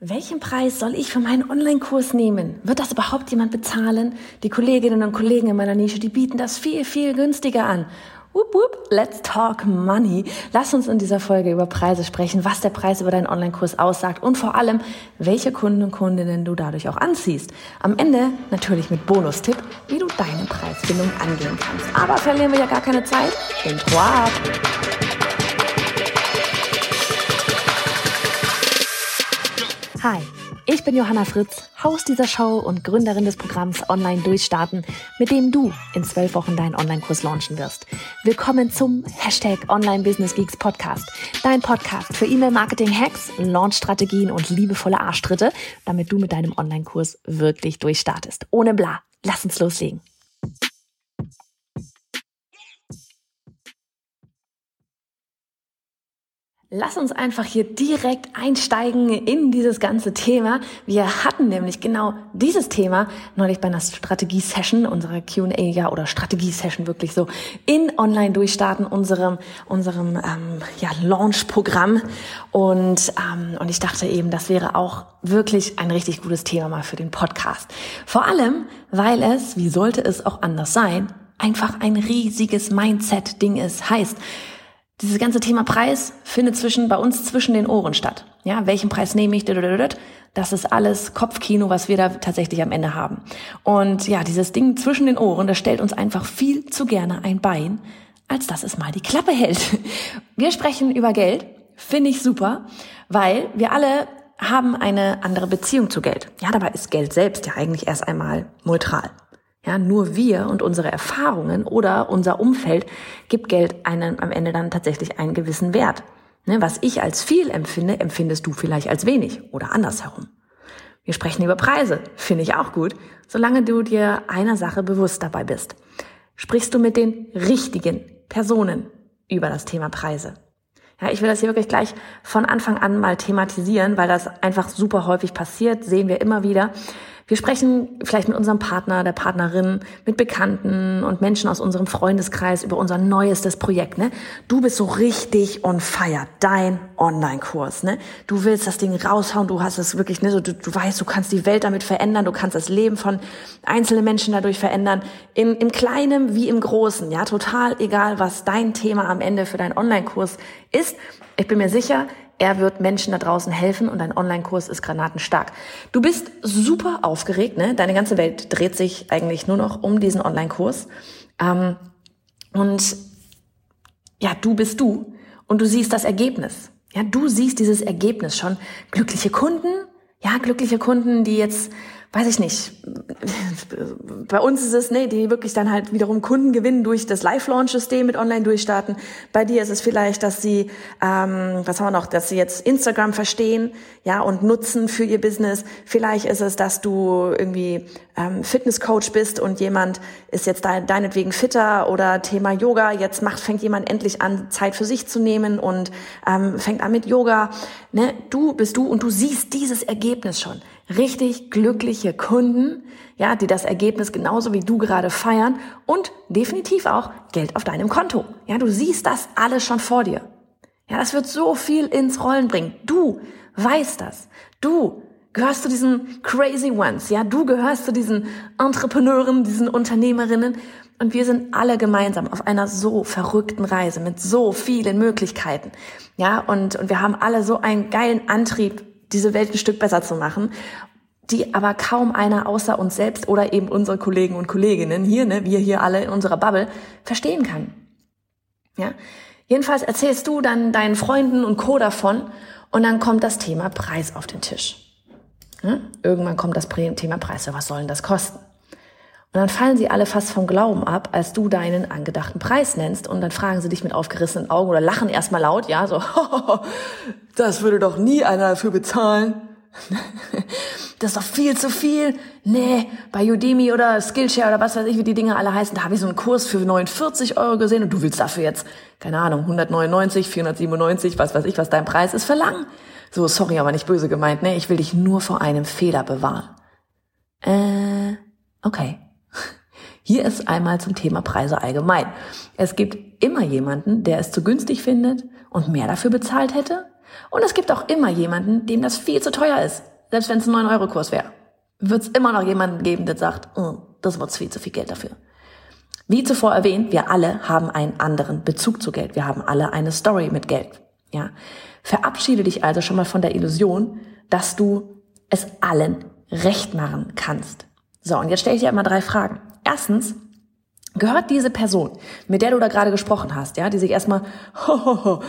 Welchen Preis soll ich für meinen Online-Kurs nehmen? Wird das überhaupt jemand bezahlen? Die Kolleginnen und Kollegen in meiner Nische, die bieten das viel, viel günstiger an. Whoop, whoop, let's talk money. Lass uns in dieser Folge über Preise sprechen, was der Preis über deinen Online-Kurs aussagt und vor allem, welche Kunden und Kundinnen du dadurch auch anziehst. Am Ende natürlich mit Bonustipp, wie du deine Preisbindung angehen kannst. Aber verlieren wir ja gar keine Zeit. Intro ab! Hi, ich bin Johanna Fritz, Haus dieser Show und Gründerin des Programms Online Durchstarten, mit dem du in zwölf Wochen deinen Online-Kurs launchen wirst. Willkommen zum Hashtag Online Business Geeks Podcast, dein Podcast für E-Mail-Marketing-Hacks, Launch-Strategien und liebevolle Arschtritte, damit du mit deinem Online-Kurs wirklich durchstartest. Ohne bla. Lass uns loslegen. Lass uns einfach hier direkt einsteigen in dieses ganze Thema. Wir hatten nämlich genau dieses Thema neulich bei einer Strategie-Session, unserer Q&A, ja, oder Strategie-Session wirklich so, in Online-Durchstarten, unserem, unserem ähm, ja, Launch-Programm. Und, ähm, und ich dachte eben, das wäre auch wirklich ein richtig gutes Thema mal für den Podcast. Vor allem, weil es, wie sollte es auch anders sein, einfach ein riesiges Mindset-Ding ist. Heißt, dieses ganze Thema Preis findet zwischen, bei uns zwischen den Ohren statt. Ja, welchen Preis nehme ich? Das ist alles Kopfkino, was wir da tatsächlich am Ende haben. Und ja, dieses Ding zwischen den Ohren, das stellt uns einfach viel zu gerne ein Bein, als dass es mal die Klappe hält. Wir sprechen über Geld, finde ich super, weil wir alle haben eine andere Beziehung zu Geld. Ja, dabei ist Geld selbst ja eigentlich erst einmal neutral. Ja, nur wir und unsere Erfahrungen oder unser Umfeld gibt Geld einen am Ende dann tatsächlich einen gewissen Wert. Ne, was ich als viel empfinde, empfindest du vielleicht als wenig oder andersherum. Wir sprechen über Preise, finde ich auch gut, solange du dir einer Sache bewusst dabei bist. Sprichst du mit den richtigen Personen über das Thema Preise? Ja, ich will das hier wirklich gleich von Anfang an mal thematisieren, weil das einfach super häufig passiert, sehen wir immer wieder. Wir sprechen vielleicht mit unserem Partner, der Partnerin, mit Bekannten und Menschen aus unserem Freundeskreis über unser neuestes Projekt. Ne? Du bist so richtig on fire, dein Online-Kurs. Ne? Du willst das Ding raushauen, du hast es wirklich, ne, so, du, du weißt, du kannst die Welt damit verändern, du kannst das Leben von einzelnen Menschen dadurch verändern, im, im Kleinen wie im Großen. Ja, total egal, was dein Thema am Ende für deinen Online-Kurs ist. Ich bin mir sicher, er wird Menschen da draußen helfen und dein Online-Kurs ist granatenstark. Du bist super aufgeregt, ne? Deine ganze Welt dreht sich eigentlich nur noch um diesen Online-Kurs. Ähm, und ja, du bist du und du siehst das Ergebnis. Ja, du siehst dieses Ergebnis schon. Glückliche Kunden, ja, glückliche Kunden, die jetzt weiß ich nicht, bei uns ist es, nee, die wirklich dann halt wiederum Kunden gewinnen durch das Live-Launch-System mit Online-Durchstarten. Bei dir ist es vielleicht, dass sie, ähm, was haben wir noch, dass sie jetzt Instagram verstehen, ja, und nutzen für ihr Business. Vielleicht ist es, dass du irgendwie ähm, Fitness-Coach bist und jemand ist jetzt de deinetwegen fitter oder Thema Yoga. Jetzt macht, fängt jemand endlich an, Zeit für sich zu nehmen und ähm, fängt an mit Yoga. Ne? Du bist du und du siehst dieses Ergebnis schon richtig glückliche Kunden, ja, die das Ergebnis genauso wie du gerade feiern und definitiv auch Geld auf deinem Konto. Ja, du siehst das alles schon vor dir. Ja, das wird so viel ins Rollen bringen. Du weißt das. Du gehörst zu diesen crazy ones. Ja, du gehörst zu diesen Entrepreneuren, diesen Unternehmerinnen. Und wir sind alle gemeinsam auf einer so verrückten Reise mit so vielen Möglichkeiten. Ja, und, und wir haben alle so einen geilen Antrieb, diese Welt ein Stück besser zu machen, die aber kaum einer außer uns selbst oder eben unsere Kollegen und Kolleginnen hier, ne, wir hier alle in unserer Bubble, verstehen kann. Ja? Jedenfalls erzählst du dann deinen Freunden und Co. davon und dann kommt das Thema Preis auf den Tisch. Ja? Irgendwann kommt das Thema Preis, so was soll denn das kosten? Und dann fallen sie alle fast vom Glauben ab, als du deinen angedachten Preis nennst. Und dann fragen sie dich mit aufgerissenen Augen oder lachen erstmal laut, ja, so, das würde doch nie einer dafür bezahlen. Das ist doch viel zu viel. Nee, bei Udemy oder Skillshare oder was weiß ich, wie die Dinge alle heißen, da habe ich so einen Kurs für 49 Euro gesehen und du willst dafür jetzt, keine Ahnung, 199, 497, was weiß ich, was dein Preis ist, verlangen. So, sorry, aber nicht böse gemeint, ne? Ich will dich nur vor einem Fehler bewahren. Äh, okay. Hier ist einmal zum Thema Preise allgemein. Es gibt immer jemanden, der es zu günstig findet und mehr dafür bezahlt hätte. Und es gibt auch immer jemanden, dem das viel zu teuer ist. Selbst wenn es ein 9-Euro-Kurs wäre. Wird es immer noch jemanden geben, der sagt, oh, das wird viel zu viel Geld dafür. Wie zuvor erwähnt, wir alle haben einen anderen Bezug zu Geld. Wir haben alle eine Story mit Geld. Ja. Verabschiede dich also schon mal von der Illusion, dass du es allen recht machen kannst. So, und jetzt stelle ich dir einmal drei Fragen. Erstens, gehört diese Person, mit der du da gerade gesprochen hast, ja, die sich erstmal, hohoho,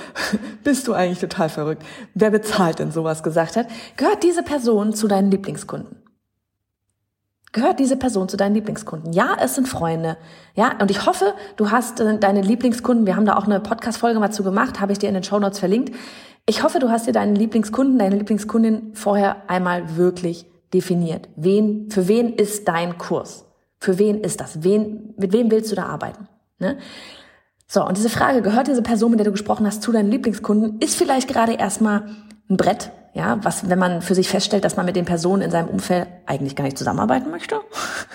bist du eigentlich total verrückt, wer bezahlt denn sowas gesagt hat, gehört diese Person zu deinen Lieblingskunden? Gehört diese Person zu deinen Lieblingskunden? Ja, es sind Freunde. Ja, und ich hoffe, du hast äh, deine Lieblingskunden, wir haben da auch eine Podcast-Folge mal zu gemacht, habe ich dir in den Show Notes verlinkt. Ich hoffe, du hast dir deinen Lieblingskunden, deine Lieblingskundin vorher einmal wirklich definiert. Wen, für wen ist dein Kurs? Für wen ist das? Wen, mit wem willst du da arbeiten? Ne? So, und diese Frage, gehört diese Person, mit der du gesprochen hast, zu deinen Lieblingskunden, ist vielleicht gerade erstmal ein Brett, ja, was, wenn man für sich feststellt, dass man mit den Personen in seinem Umfeld eigentlich gar nicht zusammenarbeiten möchte.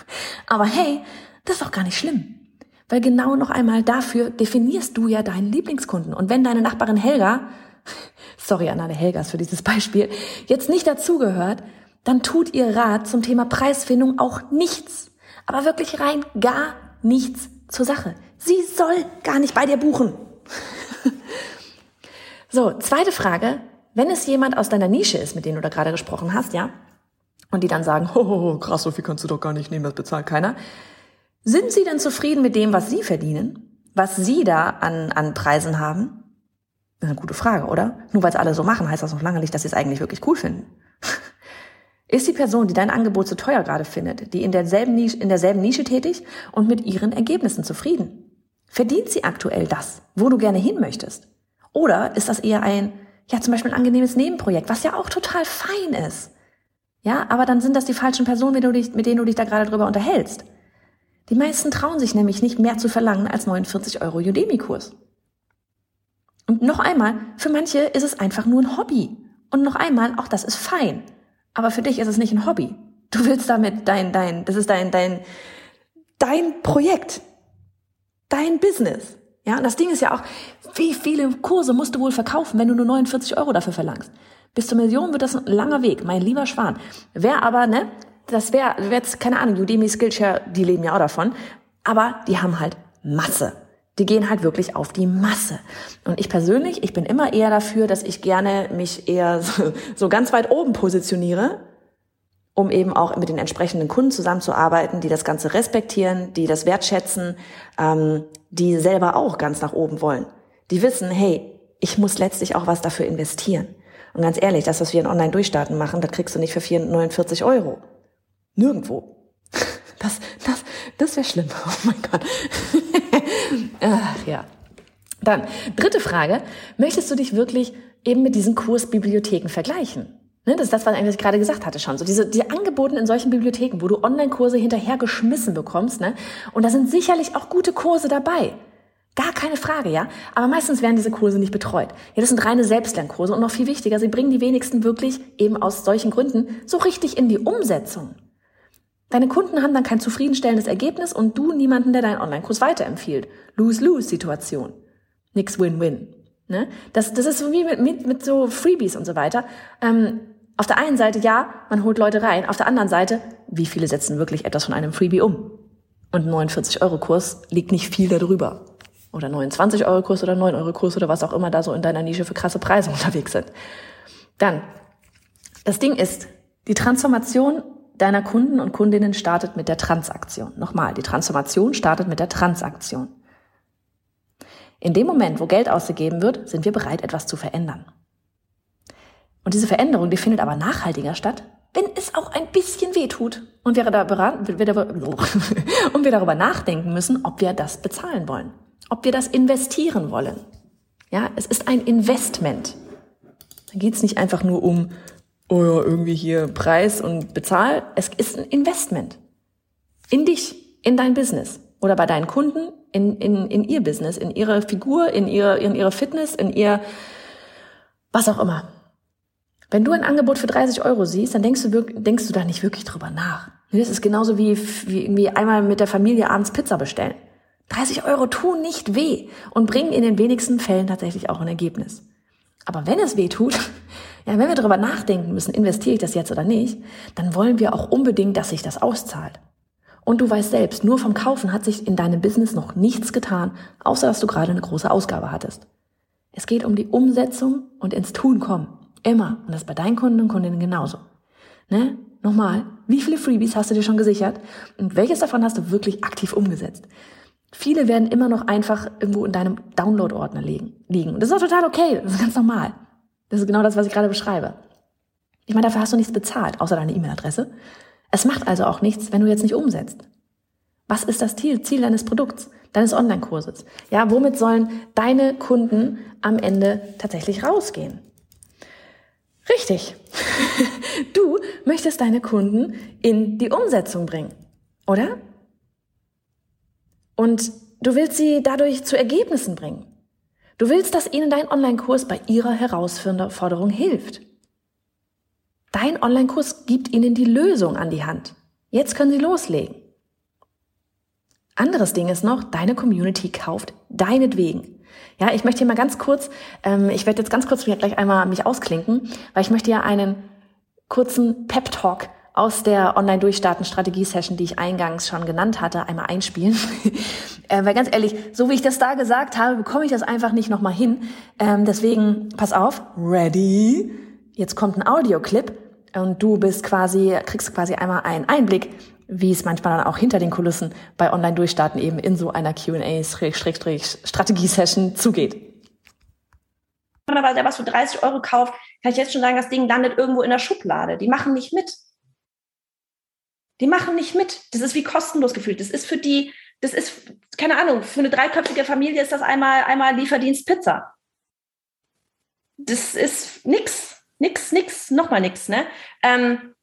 Aber hey, das ist doch gar nicht schlimm. Weil genau noch einmal dafür definierst du ja deinen Lieblingskunden. Und wenn deine Nachbarin Helga, sorry an alle Helgas für dieses Beispiel, jetzt nicht dazugehört, dann tut ihr Rat zum Thema Preisfindung auch nichts aber wirklich rein gar nichts zur Sache. Sie soll gar nicht bei dir buchen. so, zweite Frage. Wenn es jemand aus deiner Nische ist, mit dem du da gerade gesprochen hast, ja, und die dann sagen, ho, krass, so viel kannst du doch gar nicht nehmen, das bezahlt keiner. Sind sie denn zufrieden mit dem, was sie verdienen? Was sie da an, an Preisen haben? Das ist eine gute Frage, oder? Nur weil es alle so machen, heißt das noch lange nicht, dass sie es eigentlich wirklich cool finden. Ist die Person, die dein Angebot zu teuer gerade findet, die in derselben Nische, in derselben Nische tätig und mit ihren Ergebnissen zufrieden? Verdient sie aktuell das, wo du gerne hin möchtest? Oder ist das eher ein, ja, zum Beispiel ein angenehmes Nebenprojekt, was ja auch total fein ist? Ja, aber dann sind das die falschen Personen, mit denen du dich, denen du dich da gerade drüber unterhältst. Die meisten trauen sich nämlich nicht mehr zu verlangen als 49 Euro Udemy-Kurs. Und noch einmal, für manche ist es einfach nur ein Hobby. Und noch einmal, auch das ist fein. Aber für dich ist es nicht ein Hobby. Du willst damit dein, dein, das ist dein, dein, dein Projekt. Dein Business. Ja, und das Ding ist ja auch, wie viele Kurse musst du wohl verkaufen, wenn du nur 49 Euro dafür verlangst? Bis zur Million wird das ein langer Weg, mein lieber Schwan. Wer aber, ne, das wäre, wär jetzt, keine Ahnung, Udemy, Skillshare, die leben ja auch davon, aber die haben halt Masse. Die gehen halt wirklich auf die Masse. Und ich persönlich, ich bin immer eher dafür, dass ich gerne mich eher so, so ganz weit oben positioniere, um eben auch mit den entsprechenden Kunden zusammenzuarbeiten, die das Ganze respektieren, die das wertschätzen, ähm, die selber auch ganz nach oben wollen. Die wissen, hey, ich muss letztlich auch was dafür investieren. Und ganz ehrlich, das, was wir in Online-Durchstarten machen, das kriegst du nicht für 49 Euro. Nirgendwo. Das, das, das wäre schlimm. Oh mein Gott. Ach, ja. Dann, dritte Frage. Möchtest du dich wirklich eben mit diesen Kursbibliotheken vergleichen? Ne, das ist das, was ich gerade gesagt hatte schon. So diese, die Angeboten in solchen Bibliotheken, wo du Online-Kurse hinterher geschmissen bekommst, ne? Und da sind sicherlich auch gute Kurse dabei. Gar keine Frage, ja. Aber meistens werden diese Kurse nicht betreut. Ja, das sind reine Selbstlernkurse und noch viel wichtiger, sie bringen die wenigsten wirklich eben aus solchen Gründen so richtig in die Umsetzung. Deine Kunden haben dann kein zufriedenstellendes Ergebnis und du niemanden, der deinen Online-Kurs weiterempfiehlt. Lose-Lose-Situation. Nix Win-Win. Ne? Das, das ist so wie mit, mit, mit so Freebies und so weiter. Ähm, auf der einen Seite, ja, man holt Leute rein. Auf der anderen Seite, wie viele setzen wirklich etwas von einem Freebie um? Und ein 49-Euro-Kurs liegt nicht viel darüber. Oder 29-Euro-Kurs oder 9-Euro-Kurs oder was auch immer da so in deiner Nische für krasse Preise unterwegs sind. Dann, das Ding ist, die Transformation deiner Kunden und Kundinnen startet mit der Transaktion. Nochmal, die Transformation startet mit der Transaktion. In dem Moment, wo Geld ausgegeben wird, sind wir bereit, etwas zu verändern. Und diese Veränderung, die findet aber nachhaltiger statt, wenn es auch ein bisschen weh tut und wir, darüber nachdenken müssen, ob wir das bezahlen wollen, ob wir das investieren wollen. Ja, es ist ein Investment. Da geht es nicht einfach nur um, oh ja, irgendwie hier Preis und bezahl. Es ist ein Investment. In dich, in dein Business. Oder bei deinen Kunden, in, in, in ihr Business, in ihre Figur, in ihre, in ihre Fitness, in ihr, was auch immer. Wenn du ein Angebot für 30 Euro siehst, dann denkst du, denkst du da nicht wirklich drüber nach. Das ist genauso wie, wie irgendwie einmal mit der Familie abends Pizza bestellen. 30 Euro tun nicht weh und bringen in den wenigsten Fällen tatsächlich auch ein Ergebnis. Aber wenn es weh tut, ja, wenn wir darüber nachdenken müssen, investiere ich das jetzt oder nicht, dann wollen wir auch unbedingt, dass sich das auszahlt. Und du weißt selbst, nur vom Kaufen hat sich in deinem Business noch nichts getan, außer dass du gerade eine große Ausgabe hattest. Es geht um die Umsetzung und ins Tun kommen. Immer. Und das bei deinen Kunden und Kundinnen genauso. Ne? Nochmal, wie viele Freebies hast du dir schon gesichert und welches davon hast du wirklich aktiv umgesetzt? Viele werden immer noch einfach irgendwo in deinem Download-Ordner liegen. Und das ist auch total okay. Das ist ganz normal. Das ist genau das, was ich gerade beschreibe. Ich meine, dafür hast du nichts bezahlt, außer deine E-Mail-Adresse. Es macht also auch nichts, wenn du jetzt nicht umsetzt. Was ist das Ziel, Ziel deines Produkts, deines Online-Kurses? Ja, womit sollen deine Kunden am Ende tatsächlich rausgehen? Richtig. Du möchtest deine Kunden in die Umsetzung bringen, oder? Und du willst sie dadurch zu Ergebnissen bringen. Du willst, dass ihnen dein Online-Kurs bei ihrer Herausforderung hilft. Dein Online-Kurs gibt ihnen die Lösung an die Hand. Jetzt können sie loslegen. Anderes Ding ist noch, deine Community kauft deinetwegen. Ja, ich möchte hier mal ganz kurz, ähm, ich werde jetzt ganz kurz gleich einmal mich ausklinken, weil ich möchte ja einen kurzen Pep-Talk aus der Online-Durchstarten-Strategie-Session, die ich eingangs schon genannt hatte, einmal einspielen. äh, weil ganz ehrlich, so wie ich das da gesagt habe, bekomme ich das einfach nicht nochmal hin. Ähm, deswegen, pass auf, ready. Jetzt kommt ein Audioclip und du bist quasi, kriegst quasi einmal einen Einblick, wie es manchmal dann auch hinter den Kulissen bei Online-Durchstarten eben in so einer Q&A-Strategie-Session zugeht. Normalerweise, der was für 30 Euro kauft, kann ich jetzt schon sagen, das Ding landet irgendwo in der Schublade. Die machen nicht mit. Die machen nicht mit. Das ist wie kostenlos gefühlt. Das ist für die, das ist, keine Ahnung, für eine dreiköpfige Familie ist das einmal, einmal Lieferdienst Pizza. Das ist nix, nix, nix, nochmal nix, ne? Ähm,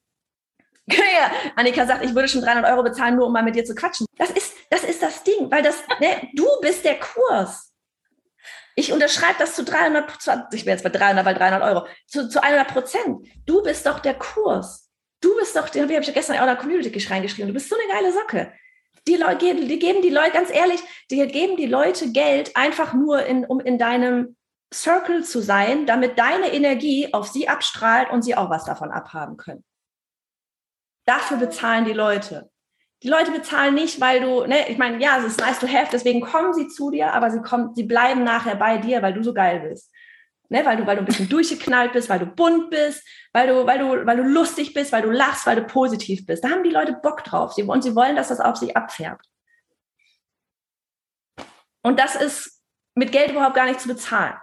ja, Annika sagt, ich würde schon 300 Euro bezahlen, nur um mal mit dir zu quatschen. Das ist, das ist das Ding, weil das, ne, du bist der Kurs. Ich unterschreibe das zu 300, ich bin jetzt bei 300, weil 300 Euro, zu, zu 100 Prozent. Du bist doch der Kurs. Du bist doch, wie habe ich ja gestern auch in der Community reingeschrieben, du bist so eine geile Socke. Die, Leute, die geben die Leute, ganz ehrlich, die geben die Leute Geld einfach nur, in, um in deinem Circle zu sein, damit deine Energie auf sie abstrahlt und sie auch was davon abhaben können. Dafür bezahlen die Leute. Die Leute bezahlen nicht, weil du, ne, ich meine, ja, es ist nice to have, deswegen kommen sie zu dir, aber sie kommen, sie bleiben nachher bei dir, weil du so geil bist. Ne, weil du, weil du ein bisschen durchgeknallt bist, weil du bunt bist, weil du, weil du, weil du lustig bist, weil du lachst, weil du positiv bist. Da haben die Leute Bock drauf. Sie, und sie wollen, dass das auf sie abfärbt. Und das ist mit Geld überhaupt gar nicht zu bezahlen.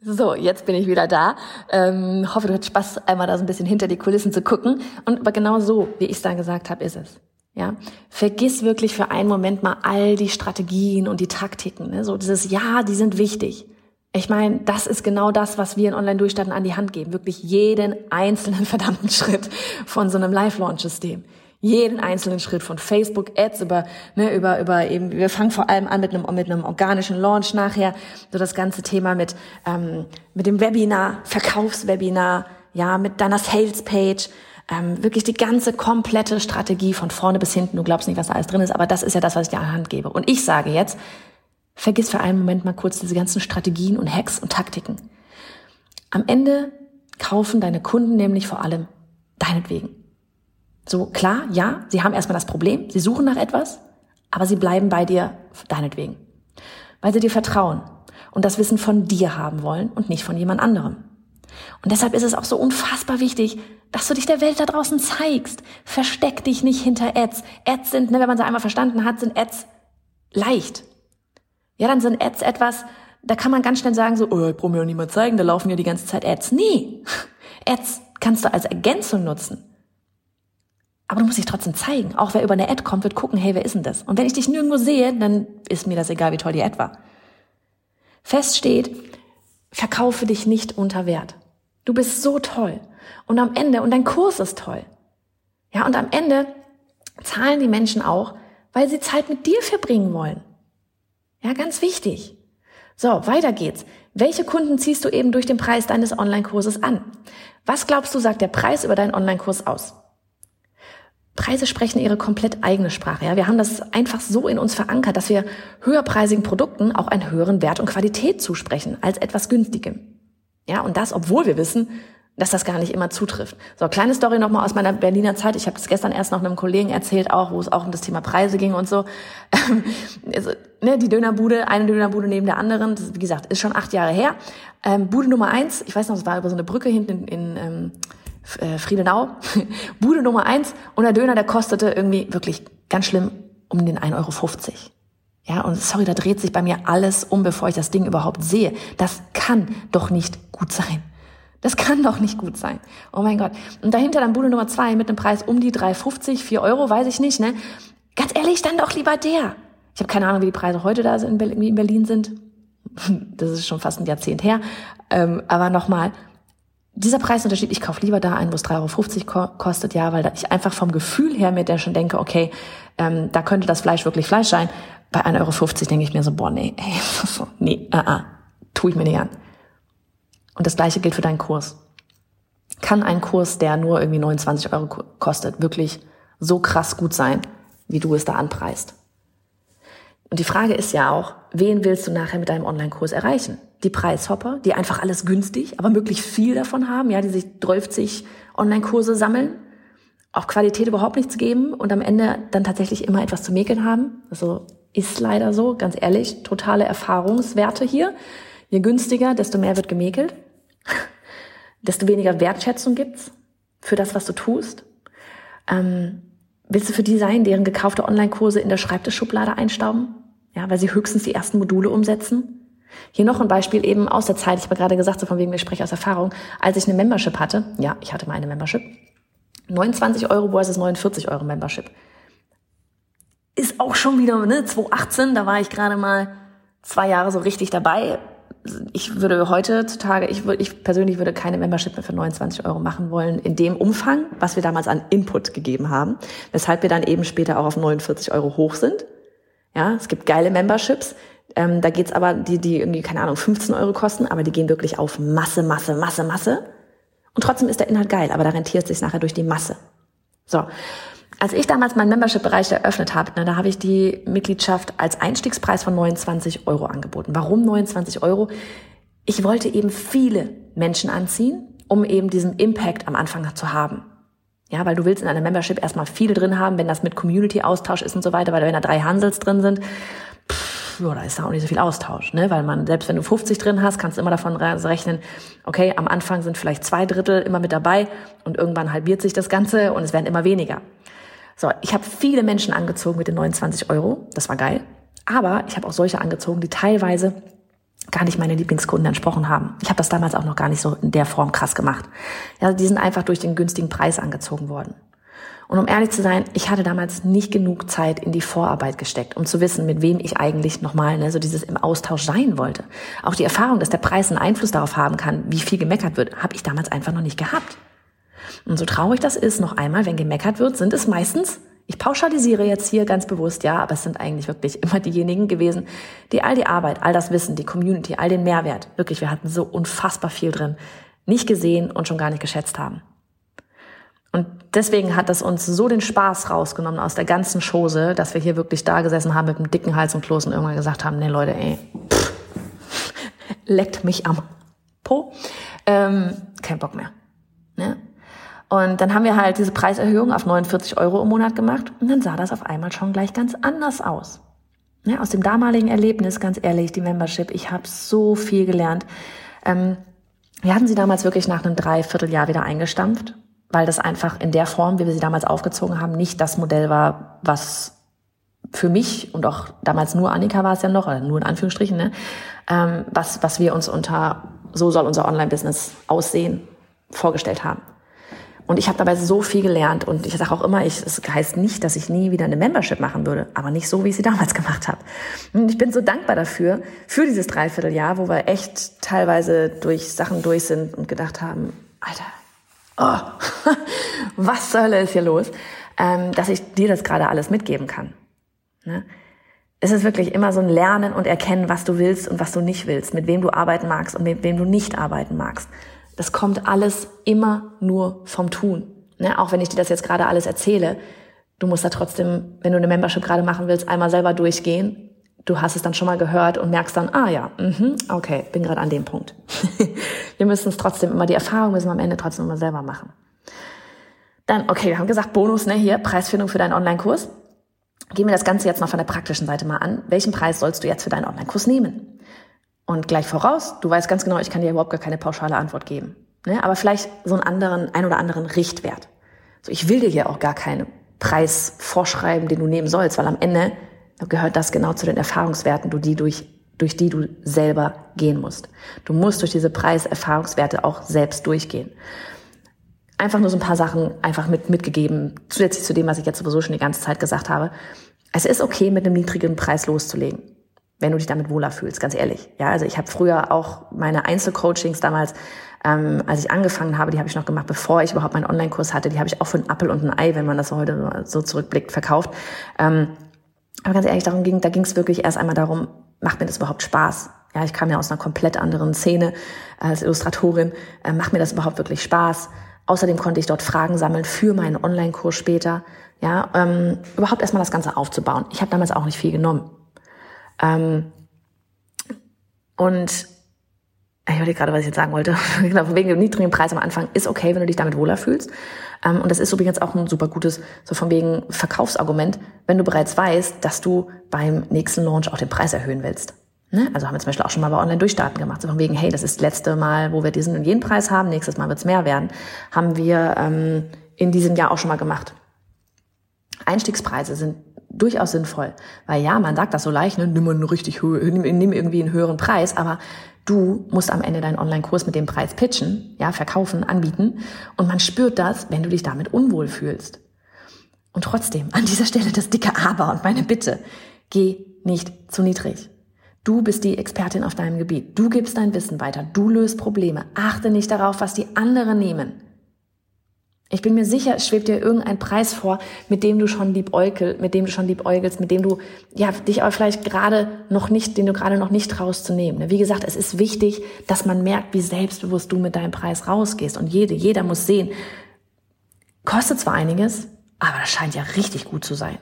So, jetzt bin ich wieder da. Ähm, hoffe, du hast Spaß, einmal da so ein bisschen hinter die Kulissen zu gucken. Und aber genau so, wie ich es dann gesagt habe, ist es. Ja, vergiss wirklich für einen Moment mal all die Strategien und die Taktiken. Ne? So dieses Ja, die sind wichtig. Ich meine, das ist genau das, was wir in Online-Durchstarten an die Hand geben. Wirklich jeden einzelnen verdammten Schritt von so einem Live-Launch-System. Jeden einzelnen Schritt von Facebook Ads über ne, über über eben wir fangen vor allem an mit einem mit einem organischen Launch nachher. So das ganze Thema mit ähm, mit dem Webinar Verkaufswebinar ja mit deiner Sales Page ähm, wirklich die ganze komplette Strategie von vorne bis hinten. Du glaubst nicht was da alles drin ist aber das ist ja das was ich dir an die Hand gebe. Und ich sage jetzt vergiss für einen Moment mal kurz diese ganzen Strategien und Hacks und Taktiken am Ende kaufen deine Kunden nämlich vor allem deinetwegen so klar, ja, sie haben erstmal das Problem, sie suchen nach etwas, aber sie bleiben bei dir deinetwegen. Weil sie dir vertrauen und das Wissen von dir haben wollen und nicht von jemand anderem. Und deshalb ist es auch so unfassbar wichtig, dass du dich der Welt da draußen zeigst. Versteck dich nicht hinter Ads. Ads sind, ne, wenn man sie einmal verstanden hat, sind Ads leicht. Ja, dann sind Ads etwas, da kann man ganz schnell sagen so, oh, ich brauche mir doch niemand zeigen, da laufen ja die ganze Zeit Ads. Nee, Ads kannst du als Ergänzung nutzen. Aber du musst dich trotzdem zeigen. Auch wer über eine Ad kommt, wird gucken, hey, wer ist denn das? Und wenn ich dich nirgendwo sehe, dann ist mir das egal, wie toll die Ad war. Fest steht, verkaufe dich nicht unter Wert. Du bist so toll. Und am Ende, und dein Kurs ist toll. Ja, und am Ende zahlen die Menschen auch, weil sie Zeit mit dir verbringen wollen. Ja, ganz wichtig. So, weiter geht's. Welche Kunden ziehst du eben durch den Preis deines Online-Kurses an? Was glaubst du, sagt der Preis über deinen Online-Kurs aus? Preise sprechen ihre komplett eigene Sprache. Ja, wir haben das einfach so in uns verankert, dass wir höherpreisigen Produkten auch einen höheren Wert und Qualität zusprechen als etwas günstigem. Ja, und das, obwohl wir wissen, dass das gar nicht immer zutrifft. So, kleine Story nochmal aus meiner Berliner Zeit. Ich habe das gestern erst noch einem Kollegen erzählt, auch wo es auch um das Thema Preise ging und so. also, ne, die Dönerbude, eine Dönerbude neben der anderen, das, wie gesagt, ist schon acht Jahre her. Ähm, Bude Nummer eins, ich weiß noch, es war über so eine Brücke hinten in, in ähm, äh, Friedenau. Bude Nummer eins und der Döner, der kostete irgendwie wirklich ganz schlimm um den 1,50 Euro. Ja, und sorry, da dreht sich bei mir alles um, bevor ich das Ding überhaupt sehe. Das kann doch nicht gut sein. Das kann doch nicht gut sein. Oh mein Gott. Und dahinter dann Bude Nummer zwei mit einem Preis um die 3,50, 4 Euro, weiß ich nicht, ne? Ganz ehrlich, dann doch lieber der. Ich habe keine Ahnung, wie die Preise heute da in Berlin sind. Das ist schon fast ein Jahrzehnt her. Ähm, aber nochmal, dieser Preisunterschied, ich kaufe lieber da ein, wo es 3,50 Euro kostet, ja, weil ich einfach vom Gefühl her mit der schon denke, okay, ähm, da könnte das Fleisch wirklich Fleisch sein. Bei 1,50 Euro denke ich mir so, boah, nee, ey, nee, uh -uh, tue ich mir nicht an. Und das gleiche gilt für deinen Kurs. Kann ein Kurs, der nur irgendwie 29 Euro kostet, wirklich so krass gut sein, wie du es da anpreist? Und die Frage ist ja auch, wen willst du nachher mit deinem Online-Kurs erreichen? Die Preishopper, die einfach alles günstig, aber möglichst viel davon haben, ja, die sich 30 Online-Kurse sammeln, auf Qualität überhaupt nichts geben und am Ende dann tatsächlich immer etwas zu mäkeln haben. Also ist leider so, ganz ehrlich, totale Erfahrungswerte hier. Je günstiger, desto mehr wird gemäkelt desto weniger Wertschätzung gibt's für das, was du tust. Ähm, willst du für die sein, deren gekaufte Online-Kurse in der Schreibtischschublade einstauben? Ja, weil sie höchstens die ersten Module umsetzen? Hier noch ein Beispiel eben aus der Zeit. Ich habe gerade gesagt, so von wegen, wir sprechen aus Erfahrung. Als ich eine Membership hatte, ja, ich hatte mal eine Membership, 29 Euro versus 49 Euro Membership. Ist auch schon wieder, ne, 2018, da war ich gerade mal zwei Jahre so richtig dabei ich würde heutzutage, ich, würde, ich persönlich würde keine Membership mehr für 29 Euro machen wollen, in dem Umfang, was wir damals an Input gegeben haben, weshalb wir dann eben später auch auf 49 Euro hoch sind. Ja, es gibt geile Memberships, ähm, da geht's aber, die, die irgendwie, keine Ahnung, 15 Euro kosten, aber die gehen wirklich auf Masse, Masse, Masse, Masse. Und trotzdem ist der Inhalt geil, aber da rentiert sich nachher durch die Masse. So. Als ich damals meinen Membership-Bereich eröffnet habe, ne, da habe ich die Mitgliedschaft als Einstiegspreis von 29 Euro angeboten. Warum 29 Euro? Ich wollte eben viele Menschen anziehen, um eben diesen Impact am Anfang zu haben. Ja, weil du willst in einer Membership erstmal viele drin haben, wenn das mit Community-Austausch ist und so weiter, weil wenn da drei Hansels drin sind, pff, ja, da ist da auch nicht so viel Austausch, ne? Weil man, selbst wenn du 50 drin hast, kannst du immer davon rechnen, okay, am Anfang sind vielleicht zwei Drittel immer mit dabei und irgendwann halbiert sich das Ganze und es werden immer weniger. So, ich habe viele Menschen angezogen mit den 29 Euro. Das war geil. Aber ich habe auch solche angezogen, die teilweise gar nicht meine Lieblingskunden entsprochen haben. Ich habe das damals auch noch gar nicht so in der Form krass gemacht. Ja, die sind einfach durch den günstigen Preis angezogen worden. Und um ehrlich zu sein, ich hatte damals nicht genug Zeit in die Vorarbeit gesteckt, um zu wissen, mit wem ich eigentlich nochmal ne, so dieses im Austausch sein wollte. Auch die Erfahrung, dass der Preis einen Einfluss darauf haben kann, wie viel gemeckert wird, habe ich damals einfach noch nicht gehabt. Und so traurig das ist, noch einmal, wenn gemeckert wird, sind es meistens, ich pauschalisiere jetzt hier ganz bewusst, ja, aber es sind eigentlich wirklich immer diejenigen gewesen, die all die Arbeit, all das Wissen, die Community, all den Mehrwert, wirklich, wir hatten so unfassbar viel drin, nicht gesehen und schon gar nicht geschätzt haben. Und deswegen hat das uns so den Spaß rausgenommen aus der ganzen Chose, dass wir hier wirklich da gesessen haben mit einem dicken Hals und Kloß und irgendwann gesagt haben, nee Leute, ey, pff, leckt mich am Po, ähm, kein Bock mehr. Ne? Und dann haben wir halt diese Preiserhöhung auf 49 Euro im Monat gemacht und dann sah das auf einmal schon gleich ganz anders aus. Ja, aus dem damaligen Erlebnis, ganz ehrlich, die Membership, ich habe so viel gelernt. Ähm, wir hatten sie damals wirklich nach einem Dreivierteljahr wieder eingestampft, weil das einfach in der Form, wie wir sie damals aufgezogen haben, nicht das Modell war, was für mich und auch damals nur Annika war es ja noch, oder nur in Anführungsstrichen, ne, ähm, was, was wir uns unter so soll unser Online-Business aussehen vorgestellt haben. Und ich habe dabei so viel gelernt und ich sage auch immer, ich, es heißt nicht, dass ich nie wieder eine Membership machen würde, aber nicht so, wie ich sie damals gemacht habe. Und ich bin so dankbar dafür, für dieses Dreivierteljahr, wo wir echt teilweise durch Sachen durch sind und gedacht haben, Alter, oh, was zur Hölle ist hier los, ähm, dass ich dir das gerade alles mitgeben kann. Ne? Es ist wirklich immer so ein Lernen und Erkennen, was du willst und was du nicht willst, mit wem du arbeiten magst und mit wem du nicht arbeiten magst. Das kommt alles immer nur vom Tun. Ne? Auch wenn ich dir das jetzt gerade alles erzähle, du musst da trotzdem, wenn du eine Membership gerade machen willst, einmal selber durchgehen, du hast es dann schon mal gehört und merkst dann, ah ja, mh, okay, bin gerade an dem Punkt. wir müssen es trotzdem immer, die Erfahrung müssen wir am Ende trotzdem immer selber machen. Dann, okay, wir haben gesagt, Bonus, ne, hier, Preisfindung für deinen Online-Kurs. Gehen wir das Ganze jetzt mal von der praktischen Seite mal an. Welchen Preis sollst du jetzt für deinen Online-Kurs nehmen? Und gleich voraus, du weißt ganz genau, ich kann dir überhaupt gar keine pauschale Antwort geben. Ne? Aber vielleicht so einen anderen, ein oder anderen Richtwert. So, ich will dir hier auch gar keinen Preis vorschreiben, den du nehmen sollst, weil am Ende gehört das genau zu den Erfahrungswerten, die durch, durch die du selber gehen musst. Du musst durch diese Preiserfahrungswerte auch selbst durchgehen. Einfach nur so ein paar Sachen einfach mit, mitgegeben, zusätzlich zu dem, was ich jetzt sowieso schon die ganze Zeit gesagt habe. Es ist okay, mit einem niedrigen Preis loszulegen, wenn du dich damit wohler fühlst, ganz ehrlich. Ja, also ich habe früher auch meine Einzelcoachings damals, ähm, als ich angefangen habe, die habe ich noch gemacht, bevor ich überhaupt meinen Online-Kurs hatte. Die habe ich auch für einen Appel und ein Ei, wenn man das heute so zurückblickt, verkauft. Ähm, aber ganz ehrlich, darum ging, da ging es wirklich erst einmal darum, macht mir das überhaupt Spaß? Ja, ich kam ja aus einer komplett anderen Szene als Illustratorin. Äh, macht mir das überhaupt wirklich Spaß? Außerdem konnte ich dort Fragen sammeln für meinen Online-Kurs später. Ja, ähm, überhaupt erstmal das Ganze aufzubauen. Ich habe damals auch nicht viel genommen. Ähm, und ich überlege gerade, was ich jetzt sagen wollte. genau, wegen dem niedrigen Preis am Anfang ist okay, wenn du dich damit wohler fühlst. Ähm, und das ist übrigens auch ein super gutes, so von wegen Verkaufsargument, wenn du bereits weißt, dass du beim nächsten Launch auch den Preis erhöhen willst. Ne? Also haben wir zum Beispiel auch schon mal bei Online-Durchstarten gemacht. So von wegen, hey, das ist das letzte Mal, wo wir diesen und jenen Preis haben, nächstes Mal wird es mehr werden. Haben wir ähm, in diesem Jahr auch schon mal gemacht. Einstiegspreise sind durchaus sinnvoll. Weil ja, man sagt das so leicht, ne, nimm, einen richtig, nimm, nimm irgendwie einen höheren Preis, aber Du musst am Ende deinen Online-Kurs mit dem Preis pitchen, ja, verkaufen, anbieten. Und man spürt das, wenn du dich damit unwohl fühlst. Und trotzdem, an dieser Stelle das dicke Aber und meine Bitte, geh nicht zu niedrig. Du bist die Expertin auf deinem Gebiet. Du gibst dein Wissen weiter. Du löst Probleme. Achte nicht darauf, was die anderen nehmen. Ich bin mir sicher, es schwebt dir irgendein Preis vor, mit dem du schon liebäugel, mit dem du schon liebäugelst, mit dem du, ja, dich aber vielleicht gerade noch nicht, den du gerade noch nicht traust zu nehmen. Wie gesagt, es ist wichtig, dass man merkt, wie selbstbewusst du mit deinem Preis rausgehst. Und jede, jeder muss sehen, kostet zwar einiges, aber das scheint ja richtig gut zu sein.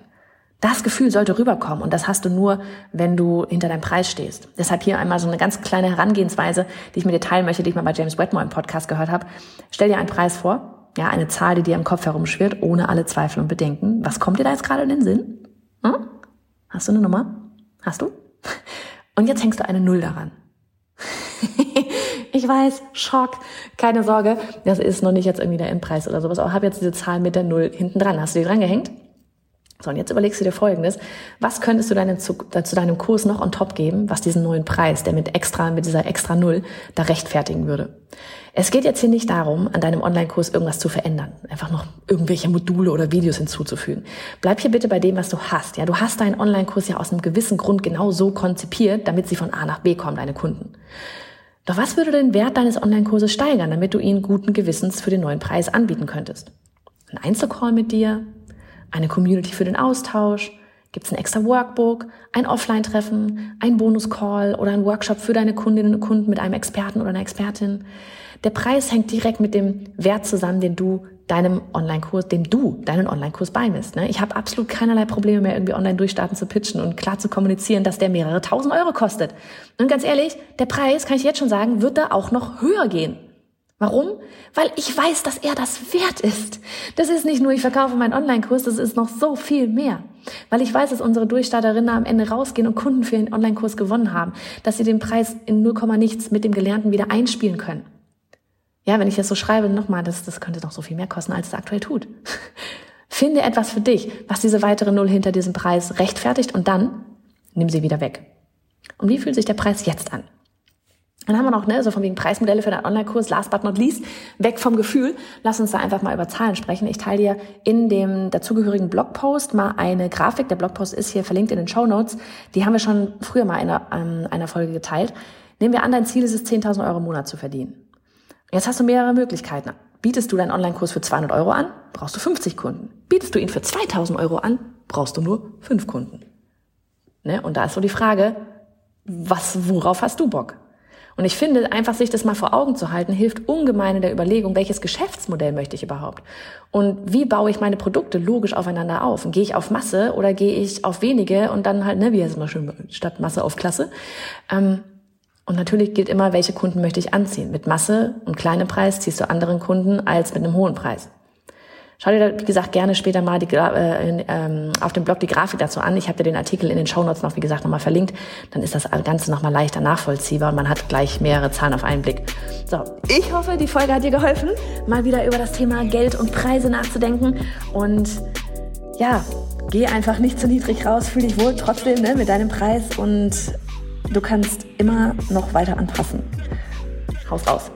Das Gefühl sollte rüberkommen und das hast du nur, wenn du hinter deinem Preis stehst. Deshalb hier einmal so eine ganz kleine Herangehensweise, die ich mit dir teilen möchte, die ich mal bei James Wetmore im Podcast gehört habe. Stell dir einen Preis vor, ja, eine Zahl, die dir im Kopf herumschwirrt, ohne alle Zweifel und Bedenken. Was kommt dir da jetzt gerade in den Sinn? Hm? Hast du eine Nummer? Hast du? Und jetzt hängst du eine Null daran. ich weiß, Schock, keine Sorge, das ist noch nicht jetzt irgendwie der Endpreis oder sowas, aber habe jetzt diese Zahl mit der Null hinten dran. Hast du die dran gehängt? So, und jetzt überlegst du dir Folgendes. Was könntest du deinen, zu, zu deinem Kurs noch on top geben, was diesen neuen Preis, der mit extra, mit dieser extra Null, da rechtfertigen würde? Es geht jetzt hier nicht darum, an deinem Online-Kurs irgendwas zu verändern, einfach noch irgendwelche Module oder Videos hinzuzufügen. Bleib hier bitte bei dem, was du hast. Ja, du hast deinen Online-Kurs ja aus einem gewissen Grund genau so konzipiert, damit sie von A nach B kommen, deine Kunden. Doch was würde den Wert deines Online-Kurses steigern, damit du ihn guten Gewissens für den neuen Preis anbieten könntest? Ein Einzelcall mit dir, eine Community für den Austausch, gibt es ein extra Workbook, ein Offline-Treffen, ein Bonus-Call oder ein Workshop für deine Kundinnen und Kunden mit einem Experten oder einer Expertin. Der Preis hängt direkt mit dem Wert zusammen, den du deinem Online-Kurs, dem du deinen Online-Kurs beimisst. Ne? Ich habe absolut keinerlei Probleme mehr, irgendwie online durchstarten zu pitchen und klar zu kommunizieren, dass der mehrere tausend Euro kostet. Und ganz ehrlich, der Preis, kann ich jetzt schon sagen, wird da auch noch höher gehen. Warum? Weil ich weiß, dass er das wert ist. Das ist nicht nur, ich verkaufe meinen Online-Kurs, das ist noch so viel mehr. Weil ich weiß, dass unsere Durchstarterinnen am Ende rausgehen und Kunden für ihren Online-Kurs gewonnen haben, dass sie den Preis in 0, nichts mit dem Gelernten wieder einspielen können. Ja, wenn ich das so schreibe, nochmal, das, das könnte noch so viel mehr kosten, als es aktuell tut. Finde etwas für dich, was diese weitere Null hinter diesem Preis rechtfertigt und dann nimm sie wieder weg. Und wie fühlt sich der Preis jetzt an? Dann haben wir noch, ne, so von wegen Preismodelle für deinen Online-Kurs, last but not least, weg vom Gefühl. Lass uns da einfach mal über Zahlen sprechen. Ich teile dir in dem dazugehörigen Blogpost mal eine Grafik. Der Blogpost ist hier verlinkt in den Show Notes. Die haben wir schon früher mal in einer, ähm, einer Folge geteilt. Nehmen wir an, dein Ziel ist es, 10.000 Euro im Monat zu verdienen. Jetzt hast du mehrere Möglichkeiten. Bietest du deinen Online-Kurs für 200 Euro an, brauchst du 50 Kunden. Bietest du ihn für 2000 Euro an, brauchst du nur 5 Kunden. Ne? Und da ist so die Frage, was, worauf hast du Bock? Und ich finde, einfach sich das mal vor Augen zu halten, hilft ungemein in der Überlegung, welches Geschäftsmodell möchte ich überhaupt? Und wie baue ich meine Produkte logisch aufeinander auf? Und gehe ich auf Masse oder gehe ich auf wenige und dann halt, ne, wie heißt es mal schön, statt Masse auf Klasse? Ähm, und natürlich gilt immer, welche Kunden möchte ich anziehen. Mit Masse und kleinem Preis ziehst du anderen Kunden als mit einem hohen Preis. Schau dir, wie gesagt, gerne später mal die, äh, ähm, auf dem Blog die Grafik dazu an. Ich habe dir den Artikel in den Shownotes noch, wie gesagt, nochmal verlinkt. Dann ist das Ganze nochmal leichter nachvollziehbar und man hat gleich mehrere Zahlen auf einen Blick. So, ich hoffe, die Folge hat dir geholfen, mal wieder über das Thema Geld und Preise nachzudenken. Und ja, geh einfach nicht zu niedrig raus, fühl dich wohl trotzdem ne, mit deinem Preis und du kannst immer noch weiter anpassen. Haus raus.